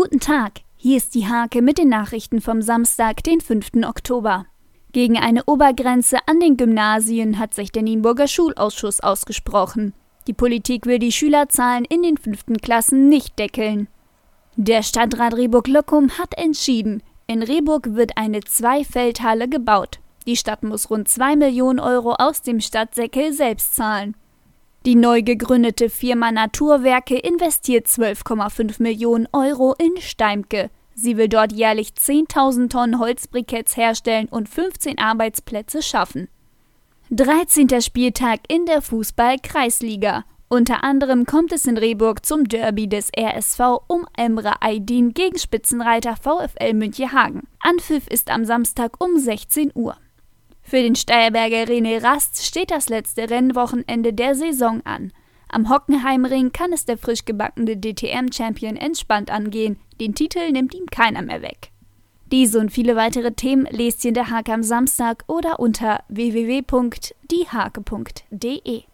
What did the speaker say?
Guten Tag, hier ist die Hake mit den Nachrichten vom Samstag, den 5. Oktober. Gegen eine Obergrenze an den Gymnasien hat sich der Nienburger Schulausschuss ausgesprochen. Die Politik will die Schülerzahlen in den fünften Klassen nicht deckeln. Der Stadtrat Rehburg-Lockum hat entschieden, in Rehburg wird eine Zweifeldhalle gebaut. Die Stadt muss rund 2 Millionen Euro aus dem Stadtsäckel selbst zahlen. Die neu gegründete Firma Naturwerke investiert 12,5 Millionen Euro in Steimke. Sie will dort jährlich 10.000 Tonnen Holzbriketts herstellen und 15 Arbeitsplätze schaffen. 13. Spieltag in der Fußball-Kreisliga. Unter anderem kommt es in Rehburg zum Derby des RSV um Emre Aydin gegen Spitzenreiter VfL Münchehagen. Anpfiff ist am Samstag um 16 Uhr. Für den Steierberger René Rast steht das letzte Rennwochenende der Saison an. Am Hockenheimring kann es der frisch gebackene DTM-Champion entspannt angehen. Den Titel nimmt ihm keiner mehr weg. Diese und viele weitere Themen lest ihr in der Hake am Samstag oder unter www.diehake.de.